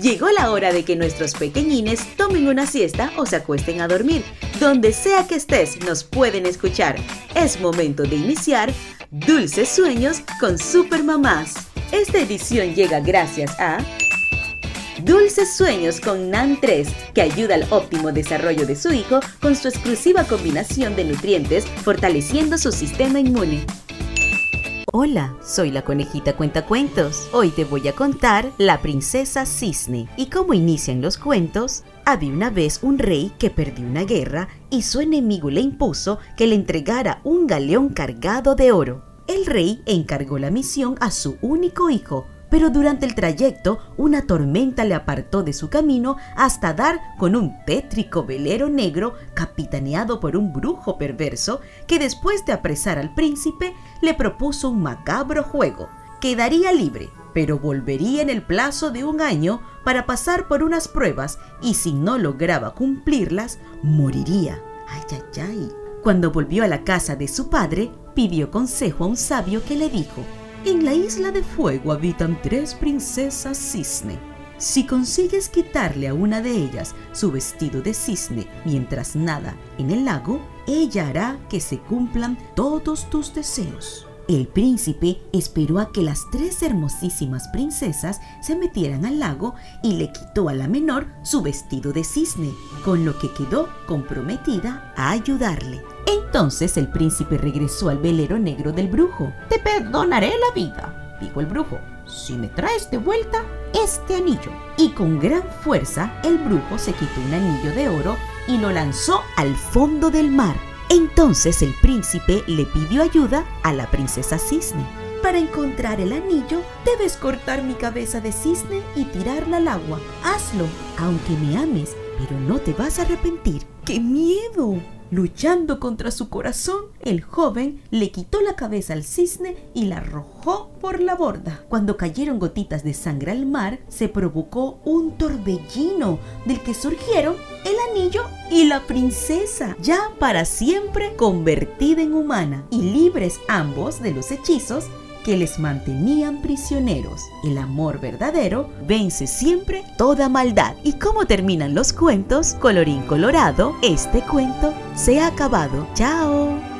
Llegó la hora de que nuestros pequeñines tomen una siesta o se acuesten a dormir. Donde sea que estés, nos pueden escuchar. Es momento de iniciar Dulces Sueños con Supermamás. Esta edición llega gracias a Dulces Sueños con NAN 3, que ayuda al óptimo desarrollo de su hijo con su exclusiva combinación de nutrientes, fortaleciendo su sistema inmune. Hola, soy la conejita cuentacuentos. Hoy te voy a contar La princesa cisne. ¿Y cómo inician los cuentos? Había una vez un rey que perdió una guerra y su enemigo le impuso que le entregara un galeón cargado de oro. El rey encargó la misión a su único hijo, pero durante el trayecto una tormenta le apartó de su camino hasta dar con un tétrico velero negro capitaneado por un brujo perverso que después de apresar al príncipe le propuso un macabro juego. Quedaría libre, pero volvería en el plazo de un año para pasar por unas pruebas y si no lograba cumplirlas, moriría. Ay, ay, ay. Cuando volvió a la casa de su padre, pidió consejo a un sabio que le dijo, en la isla de fuego habitan tres princesas cisne. Si consigues quitarle a una de ellas su vestido de cisne mientras nada en el lago, ella hará que se cumplan todos tus deseos. El príncipe esperó a que las tres hermosísimas princesas se metieran al lago y le quitó a la menor su vestido de cisne, con lo que quedó comprometida a ayudarle. Entonces el príncipe regresó al velero negro del brujo. Te perdonaré la vida, dijo el brujo, si me traes de vuelta este anillo. Y con gran fuerza el brujo se quitó un anillo de oro y lo lanzó al fondo del mar. Entonces el príncipe le pidió ayuda a la princesa cisne. Para encontrar el anillo, debes cortar mi cabeza de cisne y tirarla al agua. Hazlo, aunque me ames, pero no te vas a arrepentir. ¡Qué miedo! Luchando contra su corazón, el joven le quitó la cabeza al cisne y la arrojó por la borda. Cuando cayeron gotitas de sangre al mar, se provocó un torbellino del que surgieron el anillo y la princesa, ya para siempre convertida en humana y libres ambos de los hechizos que les mantenían prisioneros. El amor verdadero vence siempre toda maldad. ¿Y cómo terminan los cuentos? Colorín colorado, este cuento se ha acabado. ¡Chao!